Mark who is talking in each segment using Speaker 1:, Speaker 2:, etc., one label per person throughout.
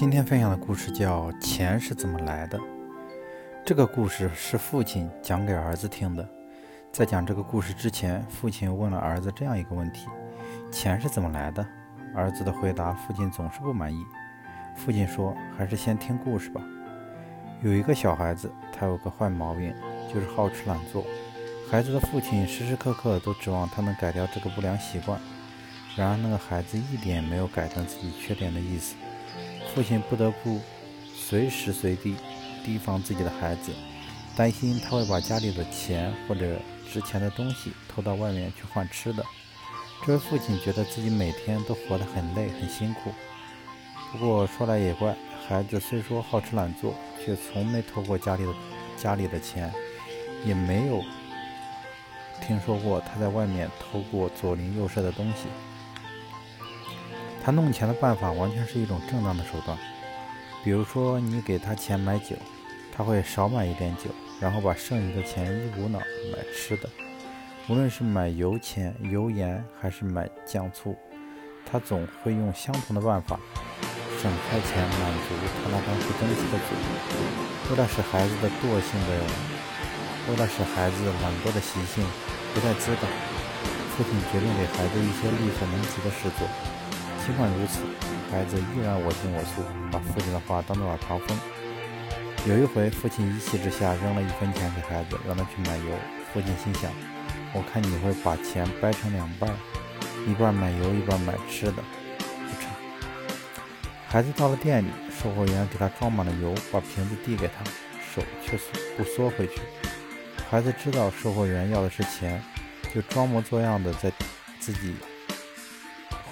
Speaker 1: 今天分享的故事叫《钱是怎么来的》。这个故事是父亲讲给儿子听的。在讲这个故事之前，父亲问了儿子这样一个问题：“钱是怎么来的？”儿子的回答，父亲总是不满意。父亲说：“还是先听故事吧。”有一个小孩子，他有个坏毛病，就是好吃懒做。孩子的父亲时时刻刻都指望他能改掉这个不良习惯。然而，那个孩子一点没有改正自己缺点的意思。父亲不得不随时随地提防自己的孩子，担心他会把家里的钱或者值钱的东西偷到外面去换吃的。这位父亲觉得自己每天都活得很累很辛苦。不过说来也怪，孩子虽说好吃懒做，却从没偷过家里的家里的钱，也没有听说过他在外面偷过左邻右舍的东西。他弄钱的办法完全是一种正当的手段，比如说你给他钱买酒，他会少买一点酒，然后把剩余的钱一股脑买吃的。无论是买油钱、油盐，还是买酱醋，他总会用相同的办法省开钱，满足他那张不争气的嘴。为了使孩子的惰性的，为了使孩子懒惰的习性不再滋长，父亲决定给孩子一些力所能及的事做。尽管如此，孩子依然我行我素，把父亲的话当作耳旁风。有一回，父亲一气之下扔了一分钱给孩子，让他去买油。父亲心想：“我看你会把钱掰成两半，一半买油，一半买吃的，不成。”孩子到了店里，售货员给他装满了油，把瓶子递给他，手却不缩回去。孩子知道售货员要的是钱，就装模作样的在自己。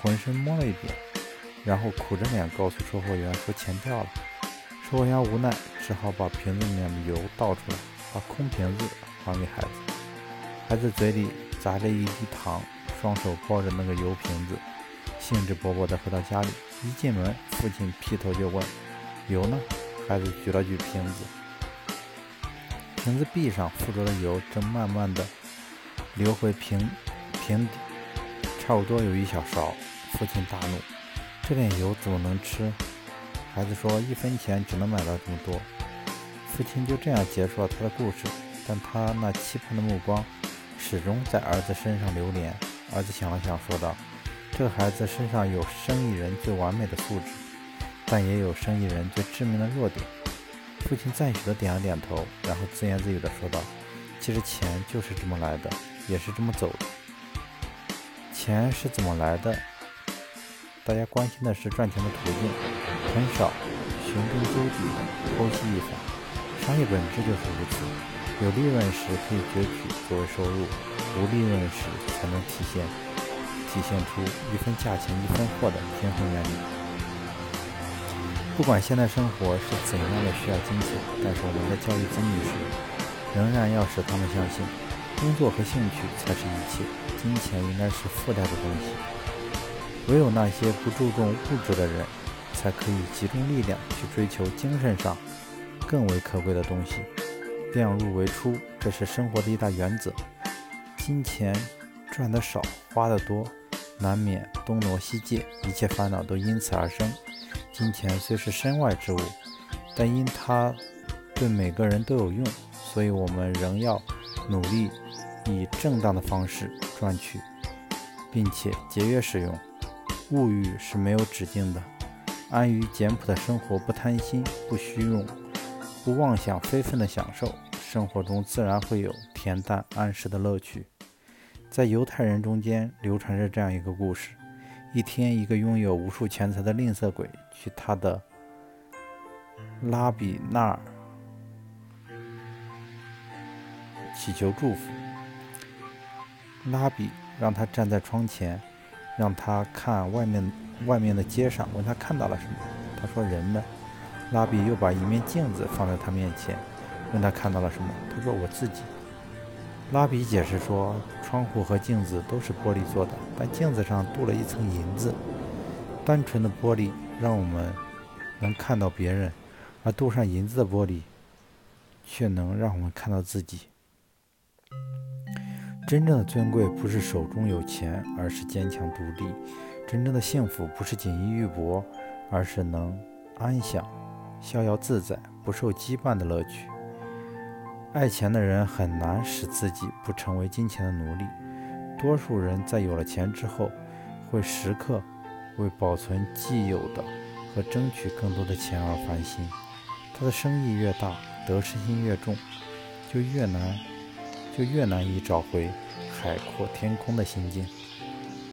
Speaker 1: 浑身摸了一遍，然后苦着脸告诉售货员说钱掉了。售货员无奈，只好把瓶子里面的油倒出来，把空瓶子还给孩子。孩子嘴里砸着一滴糖，双手抱着那个油瓶子，兴致勃勃地回到家里。一进门，父亲劈头就问：“油呢？”孩子举了举瓶子，瓶子壁上附着的油正慢慢地流回瓶瓶底，差不多有一小勺。父亲大怒：“这点油怎么能吃？”孩子说：“一分钱只能买到这么多。”父亲就这样结束了他的故事，但他那期盼的目光始终在儿子身上流连。儿子想了想，说道：“这个孩子身上有生意人最完美的素质，但也有生意人最致命的弱点。”父亲赞许地点了点头，然后自言自语地说道：“其实钱就是这么来的，也是这么走的。钱是怎么来的？”大家关心的是赚钱的途径，很少寻根究底剖析一番。商业本质就是如此，有利润时可以攫取作为收入，无利润时才能体现体现出一分价钱一分货的平衡原理。不管现代生活是怎样的需要金钱，但是我们在教育子女时，仍然要使他们相信，工作和兴趣才是一切，金钱应该是附带的东西。唯有那些不注重物质的人，才可以集中力量去追求精神上更为可贵的东西。量入为出，这是生活的一大原则。金钱赚得少，花得多，难免东挪西借，一切烦恼都因此而生。金钱虽是身外之物，但因它对每个人都有用，所以我们仍要努力以正当的方式赚取，并且节约使用。物欲是没有止境的，安于简朴的生活，不贪心，不虚荣，不妄想非分的享受，生活中自然会有恬淡安适的乐趣。在犹太人中间流传着这样一个故事：一天，一个拥有无数钱财的吝啬鬼去他的拉比那儿祈求祝福，拉比让他站在窗前。让他看外面外面的街上，问他看到了什么。他说人呢。拉比又把一面镜子放在他面前，问他看到了什么。他说我自己。拉比解释说，窗户和镜子都是玻璃做的，但镜子上镀了一层银子。单纯的玻璃让我们能看到别人，而镀上银子的玻璃却能让我们看到自己。真正的尊贵不是手中有钱，而是坚强独立；真正的幸福不是锦衣玉帛，而是能安享、逍遥自在、不受羁绊的乐趣。爱钱的人很难使自己不成为金钱的奴隶。多数人在有了钱之后，会时刻为保存既有的和争取更多的钱而烦心。他的生意越大，得失心越重，就越难，就越难以找回海阔天空的心境。